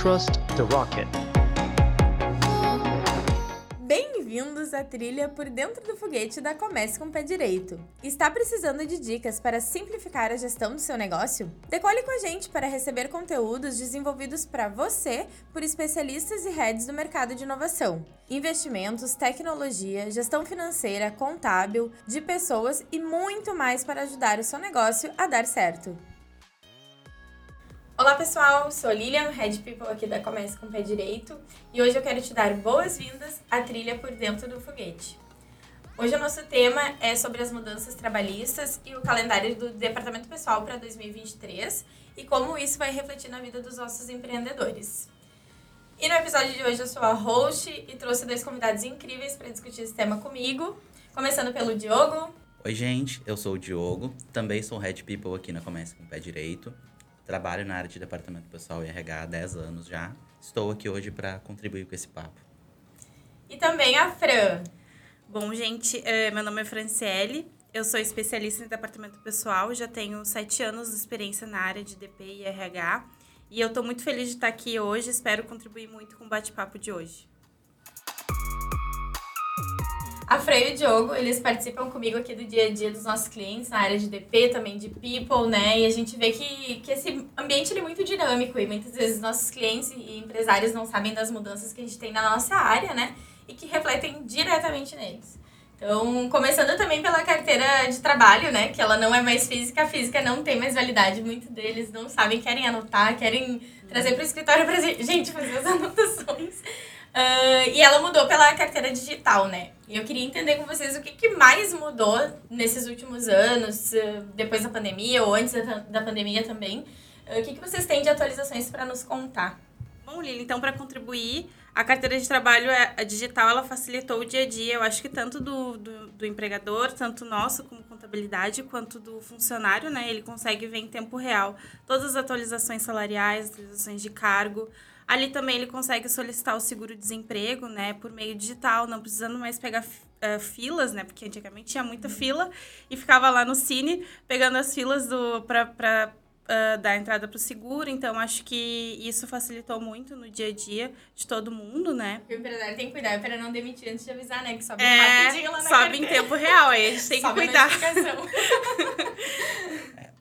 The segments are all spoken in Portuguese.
Trust the Rocket. Bem-vindos à trilha por dentro do foguete da Comece com o Pé Direito. Está precisando de dicas para simplificar a gestão do seu negócio? Decole com a gente para receber conteúdos desenvolvidos para você por especialistas e heads do mercado de inovação, investimentos, tecnologia, gestão financeira, contábil, de pessoas e muito mais para ajudar o seu negócio a dar certo. Olá pessoal, sou Lilian, Head People aqui da Comece com o Pé Direito e hoje eu quero te dar boas-vindas à trilha por dentro do foguete. Hoje o nosso tema é sobre as mudanças trabalhistas e o calendário do Departamento Pessoal para 2023 e como isso vai refletir na vida dos nossos empreendedores. E no episódio de hoje eu sou a host e trouxe dois convidados incríveis para discutir esse tema comigo, começando pelo Diogo. Oi gente, eu sou o Diogo, também sou Head People aqui na Comece com o Pé Direito Trabalho na área de departamento pessoal e RH há 10 anos já. Estou aqui hoje para contribuir com esse papo. E também a Fran. Bom, gente, é, meu nome é Franciele. Eu sou especialista em departamento pessoal, já tenho sete anos de experiência na área de DP e RH. E eu estou muito feliz de estar aqui hoje, espero contribuir muito com o bate-papo de hoje. A Freio e o Diogo, eles participam comigo aqui do dia a dia dos nossos clientes, na área de DP, também de People, né? E a gente vê que, que esse ambiente é muito dinâmico e muitas vezes nossos clientes e empresários não sabem das mudanças que a gente tem na nossa área, né? E que refletem diretamente neles. Então, começando também pela carteira de trabalho, né? Que ela não é mais física, a física não tem mais validade. Muitos deles não sabem, querem anotar, querem trazer para o escritório para gente fazer as anotações. Uh, e ela mudou pela carteira digital, né? E eu queria entender com vocês o que, que mais mudou nesses últimos anos, depois da pandemia ou antes da, da pandemia também. Uh, o que, que vocês têm de atualizações para nos contar? Bom, Lili, então para contribuir, a carteira de trabalho é, a digital ela facilitou o dia a dia, eu acho que tanto do, do, do, empregador, tanto nosso como contabilidade, quanto do funcionário, né? Ele consegue ver em tempo real todas as atualizações salariais, atualizações de cargo, Ali também ele consegue solicitar o seguro-desemprego, né, por meio digital, não precisando mais pegar uh, filas, né, porque antigamente tinha muita fila e ficava lá no Cine pegando as filas do para uh, dar entrada para o seguro. Então, acho que isso facilitou muito no dia a dia de todo mundo, né? O empresário tem que cuidar para não demitir antes de avisar, né? Que sobe é, rapidinho lá na Sobe carteira. em tempo real, aí a gente tem que cuidar.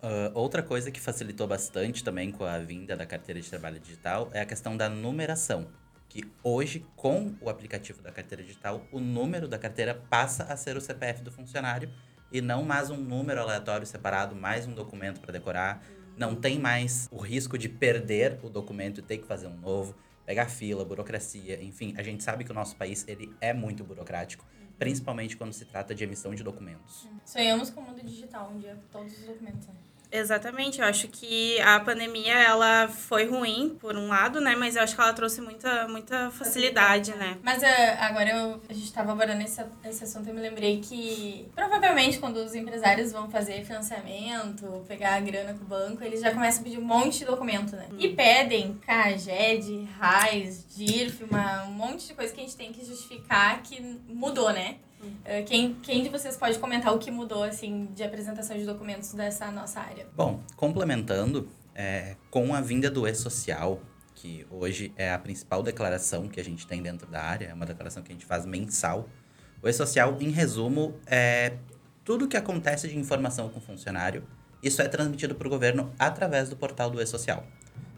Uh, outra coisa que facilitou bastante também com a vinda da carteira de trabalho digital é a questão da numeração. Que hoje, com o aplicativo da carteira digital, o número da carteira passa a ser o CPF do funcionário e não mais um número aleatório separado, mais um documento para decorar. Não tem mais o risco de perder o documento e ter que fazer um novo, pegar fila, burocracia, enfim. A gente sabe que o nosso país ele é muito burocrático principalmente quando se trata de emissão de documentos. Sonhamos com o mundo digital um dia, todos os documentos. Né? Exatamente, eu acho que a pandemia ela foi ruim por um lado, né, mas eu acho que ela trouxe muita, muita facilidade, né. Mas uh, agora eu, a gente estava abordando esse, esse assunto, eu me lembrei que provavelmente quando os empresários vão fazer financiamento, pegar a grana com o banco, eles já começam a pedir um monte de documento, né. Hum. E pedem CAGED, RAIS, DIRF, uma, um monte de coisa que a gente tem que justificar que mudou, né. Uh, quem, quem de vocês pode comentar o que mudou, assim, de apresentação de documentos dessa nossa área? Bom, complementando, é, com a vinda do e-social, que hoje é a principal declaração que a gente tem dentro da área, é uma declaração que a gente faz mensal. O e-social, em resumo, é tudo que acontece de informação com o funcionário, isso é transmitido para o governo através do portal do e-social.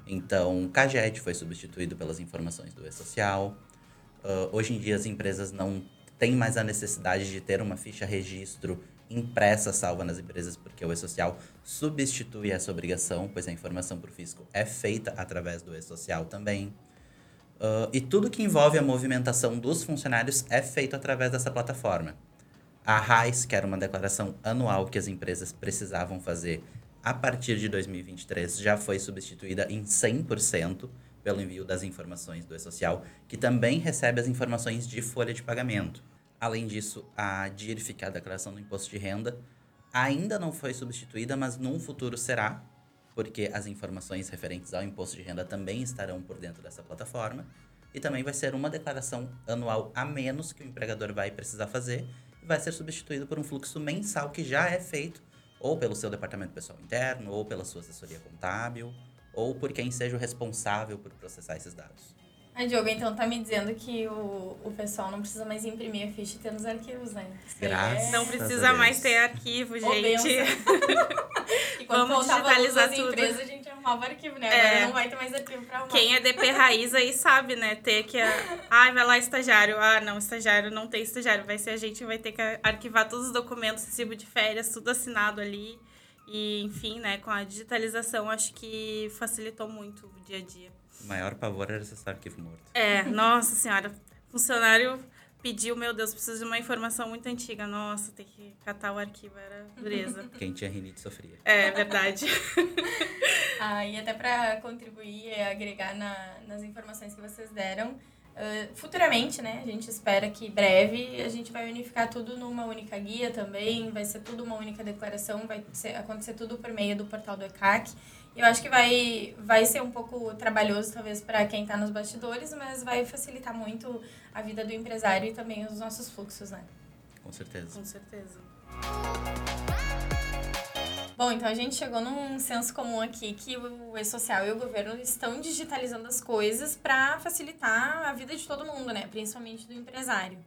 Então, o CAGED foi substituído pelas informações do e-social. Uh, hoje em dia, as empresas não tem mais a necessidade de ter uma ficha registro impressa salva nas empresas, porque o e-social substitui essa obrigação, pois a informação para o fisco é feita através do e-social também. Uh, e tudo que envolve a movimentação dos funcionários é feito através dessa plataforma. A RAIS, que era uma declaração anual que as empresas precisavam fazer a partir de 2023, já foi substituída em 100% pelo envio das informações do e-social, que também recebe as informações de folha de pagamento. Além disso, a é a declaração do imposto de renda, ainda não foi substituída, mas num futuro será, porque as informações referentes ao imposto de renda também estarão por dentro dessa plataforma. E também vai ser uma declaração anual a menos que o empregador vai precisar fazer e vai ser substituído por um fluxo mensal que já é feito ou pelo seu departamento pessoal interno, ou pela sua assessoria contábil, ou por quem seja o responsável por processar esses dados. A Diogo, então, tá me dizendo que o, o pessoal não precisa mais imprimir a ficha e ter nos arquivos, né? Graças Não precisa mais ter arquivo, gente. e quando Vamos digitalizar tudo. empresas, a gente arrumava arquivo, né? É. Agora não vai ter mais arquivo pra arrumar. Quem é DP raiz aí sabe, né? Ter que. Ai, vai lá, estagiário. Ah, não, estagiário não tem estagiário. Vai ser a gente que vai ter que arquivar todos os documentos, recibo de férias, tudo assinado ali. E, enfim, né, com a digitalização, acho que facilitou muito o dia a dia. O maior pavor era acessar arquivo morto. É, nossa senhora. Funcionário pediu, meu Deus, preciso de uma informação muito antiga. Nossa, tem que catar o arquivo, era dureza. Quem tinha rinite sofria. É verdade. Ah, e até para contribuir e agregar na, nas informações que vocês deram, ah, futuramente, né, a gente espera que breve a gente vai unificar tudo numa única guia também, vai ser tudo uma única declaração, vai ser, acontecer tudo por meio do portal do ECAC. Eu acho que vai, vai ser um pouco trabalhoso, talvez, para quem está nos bastidores, mas vai facilitar muito a vida do empresário e também os nossos fluxos, né? Com certeza. Com certeza. Bom, então a gente chegou num senso comum aqui que o E-Social e o governo estão digitalizando as coisas para facilitar a vida de todo mundo, né? Principalmente do empresário.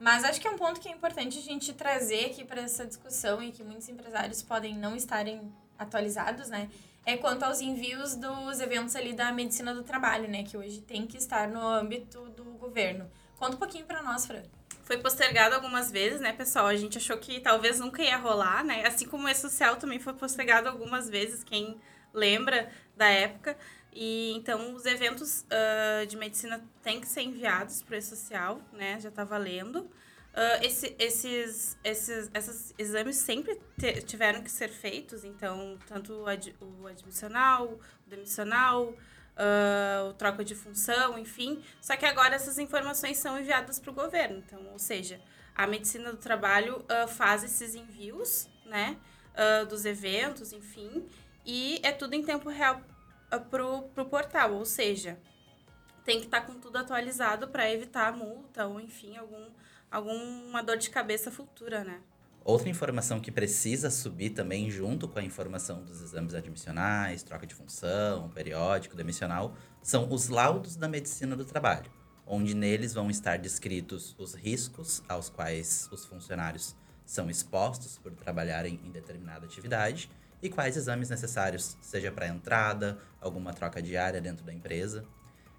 Mas acho que é um ponto que é importante a gente trazer aqui para essa discussão e que muitos empresários podem não estarem atualizados, né? É quanto aos envios dos eventos ali da medicina do trabalho, né? Que hoje tem que estar no âmbito do governo. Conta um pouquinho para nós, Fran. Foi postergado algumas vezes, né, pessoal? A gente achou que talvez nunca ia rolar, né? Assim como o E-Social também foi postergado algumas vezes, quem lembra da época. E então os eventos ah, de medicina têm que ser enviados para o E-Social, né? Já está valendo. Ah, esse, esses, esses, esses exames sempre tiveram que ser feitos, então, tanto o, ad, o admissional, o demissional, ah, o troca de função, enfim. Só que agora essas informações são enviadas para o governo. Então, ou seja, a medicina do trabalho ah, faz esses envios, né? dos eventos, enfim. E é tudo em tempo real pro, pro portal. Ou seja, tem que estar com tudo atualizado para evitar multa ou, enfim, algum, alguma dor de cabeça futura, né? Outra informação que precisa subir também junto com a informação dos exames admissionais, troca de função, periódico, demissional, são os laudos da medicina do trabalho, onde neles vão estar descritos os riscos aos quais os funcionários são expostos por trabalharem em determinada atividade e quais exames necessários, seja para entrada, alguma troca diária dentro da empresa.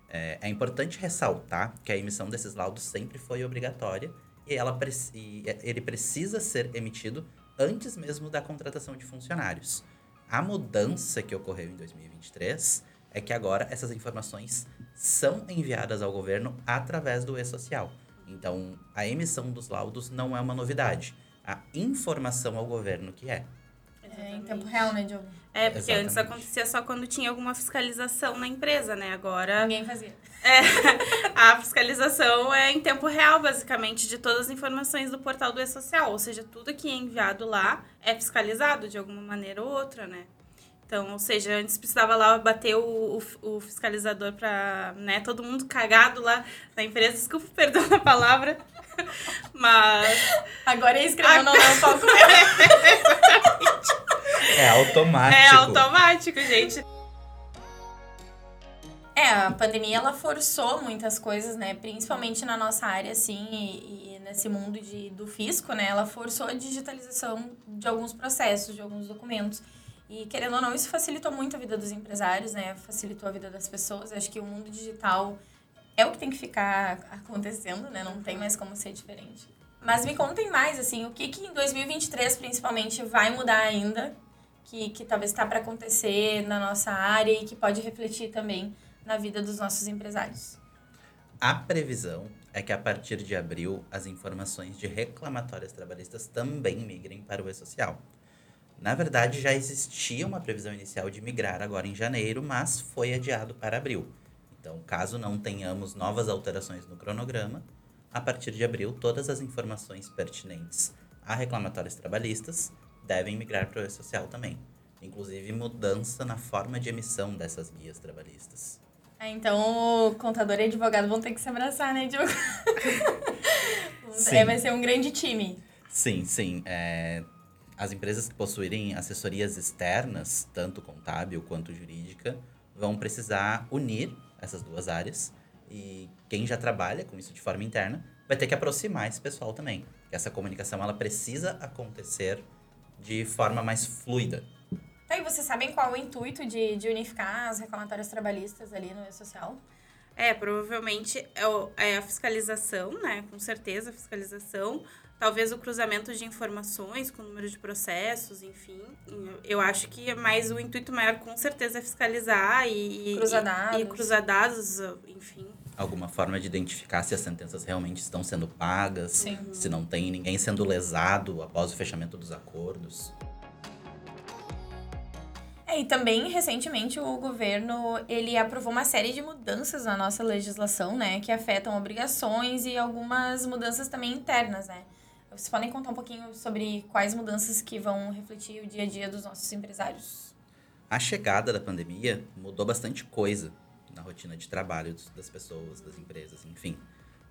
É, é importante ressaltar que a emissão desses laudos sempre foi obrigatória e, ela, e ele precisa ser emitido antes mesmo da contratação de funcionários. A mudança que ocorreu em 2023 é que agora essas informações são enviadas ao governo através do e-social. Então, a emissão dos laudos não é uma novidade. A informação ao governo que é. É, em tempo real, né, Diogo? É, porque antes Exatamente. acontecia só quando tinha alguma fiscalização na empresa, né? Agora Ninguém fazia. é, a fiscalização é em tempo real, basicamente, de todas as informações do portal do E-Social. Ou seja, tudo que é enviado lá é fiscalizado de alguma maneira ou outra, né? Então, ou seja, antes precisava lá bater o, o, o fiscalizador pra, né, todo mundo cagado lá na empresa. Desculpa, perdão a palavra. Mas Agora ia escrever o nome no palco. É automático. é automático, gente. É, a pandemia ela forçou muitas coisas, né? Principalmente na nossa área, assim, e, e nesse mundo de, do fisco, né? Ela forçou a digitalização de alguns processos, de alguns documentos. E, querendo ou não, isso facilitou muito a vida dos empresários, né? Facilitou a vida das pessoas. Acho que o mundo digital é o que tem que ficar acontecendo, né? Não tem mais como ser diferente. Mas me contem mais, assim, o que que em 2023, principalmente, vai mudar ainda, que, que talvez está para acontecer na nossa área e que pode refletir também na vida dos nossos empresários. A previsão é que a partir de abril as informações de reclamatórias trabalhistas também migrem para o e-social. Na verdade, já existia uma previsão inicial de migrar agora em janeiro, mas foi adiado para abril. Então, caso não tenhamos novas alterações no cronograma, a partir de abril todas as informações pertinentes a reclamatórios trabalhistas devem migrar para o e-social também. Inclusive mudança na forma de emissão dessas guias trabalhistas. Ah, então, o contador e advogado vão ter que se abraçar, né, Diogo? Sim. É, vai ser um grande time. Sim, sim. É, as empresas que possuírem assessorias externas, tanto contábil quanto jurídica, vão precisar unir essas duas áreas e quem já trabalha com isso de forma interna vai ter que aproximar esse pessoal também. Essa comunicação ela precisa acontecer de forma mais fluida. Tá, e vocês sabem qual é o intuito de, de unificar as reclamatórias trabalhistas ali no E-Social? É, provavelmente é, o, é a fiscalização, né? Com certeza, a fiscalização. Talvez o cruzamento de informações com o número de processos, enfim. Eu acho que é mais o intuito maior, com certeza, é fiscalizar e, cruzar dados. e, e cruzar dados, enfim. Alguma forma de identificar se as sentenças realmente estão sendo pagas, Sim. se não tem ninguém sendo lesado após o fechamento dos acordos. É, e também, recentemente, o governo, ele aprovou uma série de mudanças na nossa legislação, né? Que afetam obrigações e algumas mudanças também internas, né? Vocês podem contar um pouquinho sobre quais mudanças que vão refletir o dia a dia dos nossos empresários? A chegada da pandemia mudou bastante coisa na rotina de trabalho das pessoas, das empresas, enfim.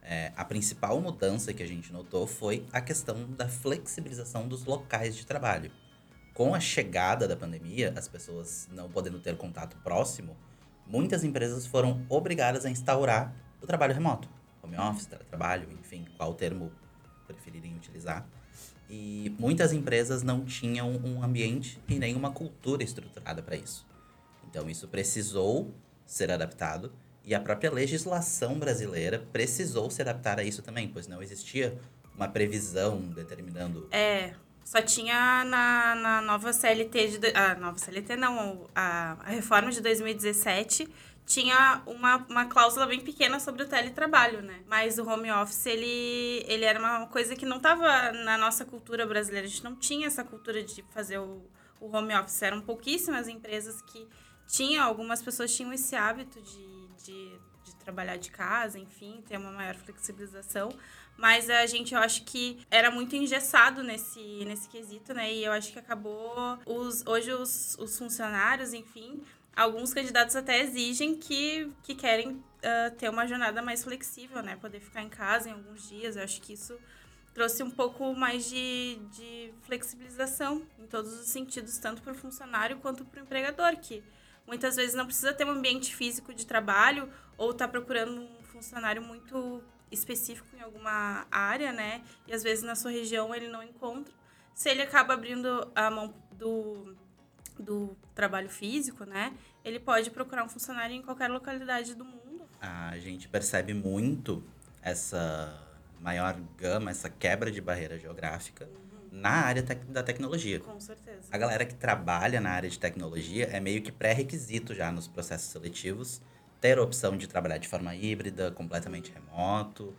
É, a principal mudança que a gente notou foi a questão da flexibilização dos locais de trabalho com a chegada da pandemia, as pessoas não podendo ter contato próximo, muitas empresas foram obrigadas a instaurar o trabalho remoto. Home office, teletrabalho, enfim, qual termo preferirem utilizar. E muitas empresas não tinham um ambiente e nem uma cultura estruturada para isso. Então, isso precisou ser adaptado e a própria legislação brasileira precisou se adaptar a isso também, pois não existia uma previsão determinando. É, só tinha na, na nova CLT de. A ah, nova CLT não, a, a reforma de 2017 tinha uma, uma cláusula bem pequena sobre o teletrabalho, né? Mas o home office, ele, ele era uma coisa que não estava na nossa cultura brasileira. A gente não tinha essa cultura de fazer o, o home office. Eram pouquíssimas empresas que tinham, algumas pessoas tinham esse hábito de, de, de trabalhar de casa, enfim, ter uma maior flexibilização. Mas a gente, eu acho que era muito engessado nesse, nesse quesito, né? E eu acho que acabou. Os, hoje, os, os funcionários, enfim, alguns candidatos até exigem que, que querem uh, ter uma jornada mais flexível, né? Poder ficar em casa em alguns dias. Eu acho que isso trouxe um pouco mais de, de flexibilização em todos os sentidos, tanto para o funcionário quanto para o empregador, que muitas vezes não precisa ter um ambiente físico de trabalho ou está procurando um funcionário muito específico em alguma área, né? E às vezes na sua região ele não encontra. Se ele acaba abrindo a mão do, do trabalho físico, né? Ele pode procurar um funcionário em qualquer localidade do mundo. A gente percebe muito essa maior gama, essa quebra de barreira geográfica. Na área tec da tecnologia. Com certeza. A galera que trabalha na área de tecnologia é meio que pré-requisito já nos processos seletivos ter a opção de trabalhar de forma híbrida, completamente remoto.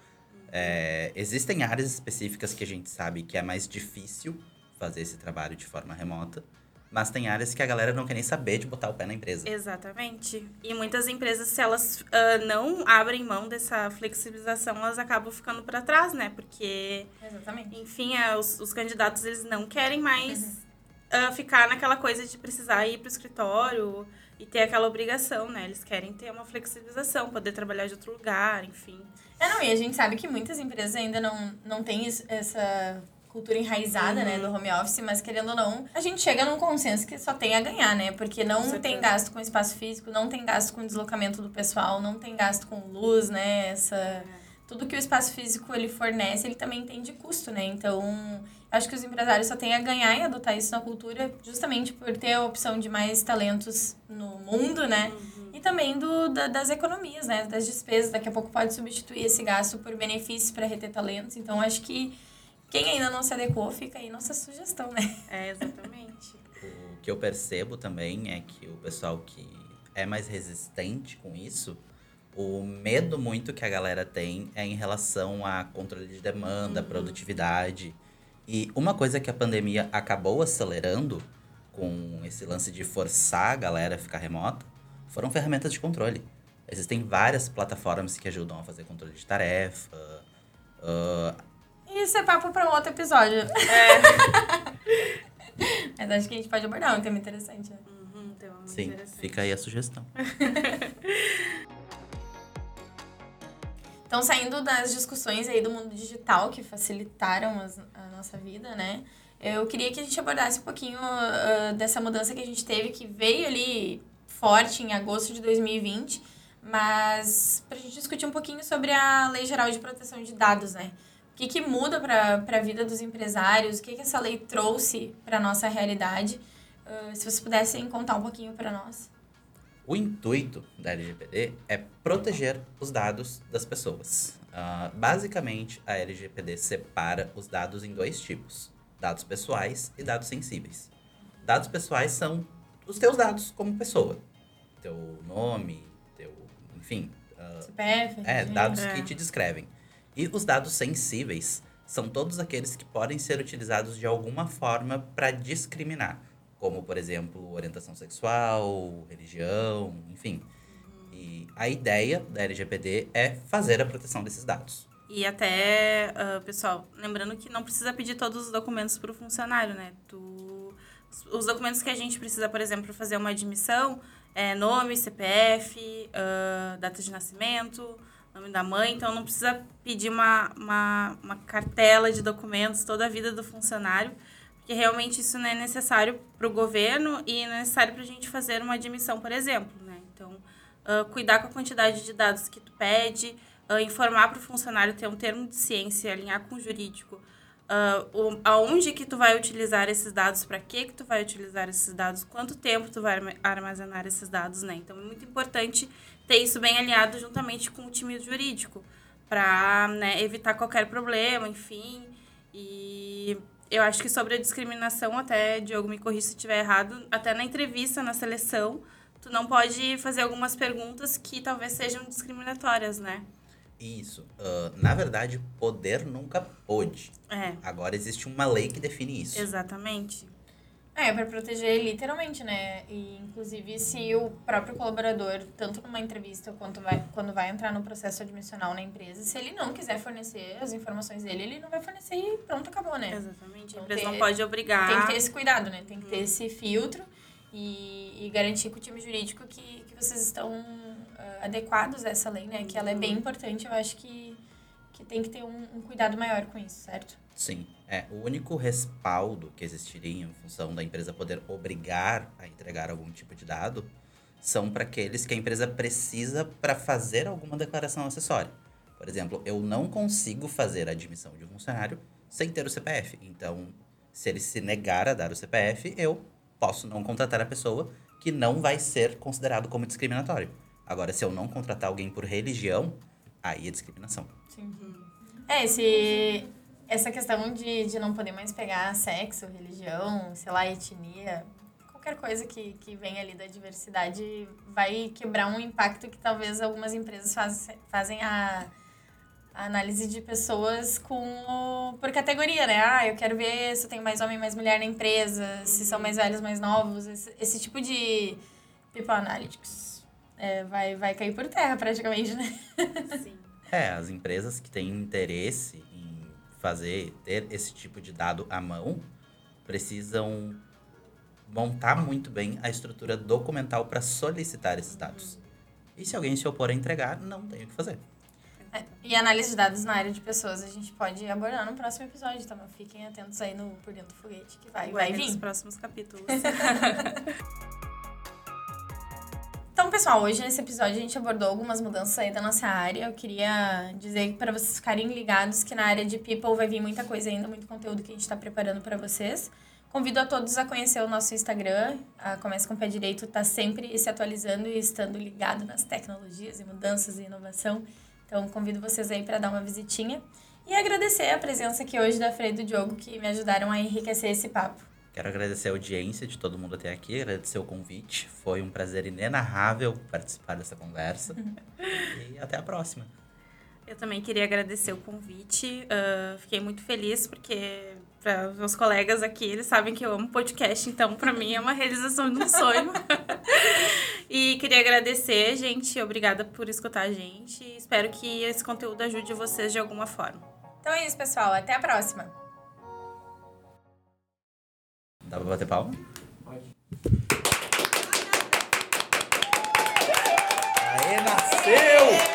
É, existem áreas específicas que a gente sabe que é mais difícil fazer esse trabalho de forma remota. Mas tem áreas que a galera não quer nem saber de botar o pé na empresa. Exatamente. E muitas empresas, se elas uh, não abrem mão dessa flexibilização, elas acabam ficando para trás, né? Porque, Exatamente. enfim, é, os, os candidatos eles não querem mais uhum. uh, ficar naquela coisa de precisar ir para o escritório e ter aquela obrigação, né? Eles querem ter uma flexibilização, poder trabalhar de outro lugar, enfim. É, não, e a gente sabe que muitas empresas ainda não, não têm essa cultura enraizada, né, uhum. né, do home office, mas querendo ou não, a gente chega num consenso que só tem a ganhar, né? Porque não tem gasto com espaço físico, não tem gasto com deslocamento do pessoal, não tem gasto com luz, né? Essa é. tudo que o espaço físico ele fornece, ele também tem de custo, né? Então, acho que os empresários só têm a ganhar em adotar isso na cultura, justamente por ter a opção de mais talentos no mundo, né? Uhum. E também do, da, das economias, né? Das despesas. Daqui a pouco pode substituir esse gasto por benefícios para reter talentos. Então, acho que quem ainda não se adequou, fica aí nossa sugestão, né? É, exatamente. o que eu percebo também é que o pessoal que é mais resistente com isso, o medo muito que a galera tem é em relação a controle de demanda, uhum. produtividade. E uma coisa que a pandemia acabou acelerando com esse lance de forçar a galera a ficar remota foram ferramentas de controle. Existem várias plataformas que ajudam a fazer controle de tarefa. Uh... Isso é papo para um outro episódio. É. Mas acho que a gente pode abordar um tema interessante. Uhum, tema Sim, interessante. fica aí a sugestão. Então, saindo das discussões aí do mundo digital que facilitaram as, a nossa vida, né? Eu queria que a gente abordasse um pouquinho uh, dessa mudança que a gente teve, que veio ali forte em agosto de 2020, mas para a gente discutir um pouquinho sobre a Lei Geral de Proteção de Dados, né? O que, que muda para a vida dos empresários? O que, que essa lei trouxe para a nossa realidade? Uh, se vocês pudessem contar um pouquinho para nós. O intuito da LGPD é proteger os dados das pessoas. Uh, basicamente, a LGPD separa os dados em dois tipos: dados pessoais e dados sensíveis. Dados pessoais são os teus dados como pessoa. Teu nome, teu. enfim. Uh, CPF. É, dados é. que te descrevem. E os dados sensíveis são todos aqueles que podem ser utilizados de alguma forma para discriminar como, por exemplo, orientação sexual, religião, enfim. E a ideia da LGPD é fazer a proteção desses dados. E até, uh, pessoal, lembrando que não precisa pedir todos os documentos para o funcionário, né? Tu, os documentos que a gente precisa, por exemplo, fazer uma admissão é nome, CPF, uh, ah, data de nascimento, nome da mãe. Então, não precisa pedir uma, uma, uma cartela de documentos toda a vida do funcionário que realmente isso não é necessário para o governo e não é necessário para a gente fazer uma admissão, por exemplo. Né? Então, uh, cuidar com a quantidade de dados que tu pede, uh, informar para o funcionário ter um termo de ciência, alinhar com o jurídico, uh, aonde que tu vai utilizar esses dados, para que que tu vai utilizar esses dados, quanto tempo tu vai armazenar esses dados, né? Então, é muito importante ter isso bem alinhado juntamente com o time jurídico, para né, evitar qualquer problema, enfim, e eu acho que sobre a discriminação, até, Diogo, me corrija se estiver errado, até na entrevista, na seleção, tu não pode fazer algumas perguntas que talvez sejam discriminatórias, né? Isso. Uh, na verdade, poder nunca pôde. É. Agora existe uma lei que define isso. Exatamente. É, para proteger literalmente, né? E inclusive se o próprio colaborador, tanto numa entrevista quanto vai, quando vai entrar no processo admissional na empresa, se ele não quiser fornecer as informações dele, ele não vai fornecer e pronto, acabou, né? Exatamente. Então, a empresa ter, não pode obrigar. Tem que ter esse cuidado, né? Tem que ter hum. esse filtro e, e garantir com o time jurídico que, que vocês estão uh, adequados a essa lei, né? Que ela é bem importante, eu acho que, que tem que ter um, um cuidado maior com isso, certo? Sim. É, o único respaldo que existiria em função da empresa poder obrigar a entregar algum tipo de dado são para aqueles que a empresa precisa para fazer alguma declaração acessória. Por exemplo, eu não consigo fazer a admissão de um funcionário sem ter o CPF. Então, se ele se negar a dar o CPF, eu posso não contratar a pessoa, que não vai ser considerado como discriminatório. Agora, se eu não contratar alguém por religião, aí é discriminação. Sim. É, esse, essa questão de, de não poder mais pegar sexo, religião, sei lá, etnia, qualquer coisa que, que vem ali da diversidade vai quebrar um impacto que talvez algumas empresas faz, fazem a, a análise de pessoas com por categoria, né? Ah, eu quero ver se tem mais homem, mais mulher na empresa, se são mais velhos, mais novos, esse, esse tipo de people analytics é, vai, vai cair por terra praticamente, né? Sim. É, as empresas que têm interesse fazer, ter esse tipo de dado à mão, precisam montar muito bem a estrutura documental para solicitar esses dados. E se alguém se opor a entregar, não tem o que fazer. É, e análise de dados na área de pessoas a gente pode abordar no próximo episódio, então fiquem atentos aí no Por Dentro do Foguete, que vai, vai, vai vir. nos próximos capítulos. Pessoal, hoje nesse episódio a gente abordou algumas mudanças aí da nossa área. Eu queria dizer para vocês ficarem ligados que na área de People vai vir muita coisa ainda, muito conteúdo que a gente está preparando para vocês. Convido a todos a conhecer o nosso Instagram. A Comece com o Pé Direito está sempre se atualizando e estando ligado nas tecnologias e mudanças e inovação. Então, convido vocês aí para dar uma visitinha. E agradecer a presença aqui hoje da Freire e do Diogo, que me ajudaram a enriquecer esse papo. Quero agradecer a audiência de todo mundo até aqui, agradecer o convite. Foi um prazer inenarrável participar dessa conversa. e até a próxima. Eu também queria agradecer o convite. Uh, fiquei muito feliz porque para meus colegas aqui, eles sabem que eu amo podcast, então para mim é uma realização de um sonho. e queria agradecer, gente. Obrigada por escutar a gente. Espero que esse conteúdo ajude vocês de alguma forma. Então é isso, pessoal. Até a próxima. Dá pra bater palma? Pode. Aê, nasceu!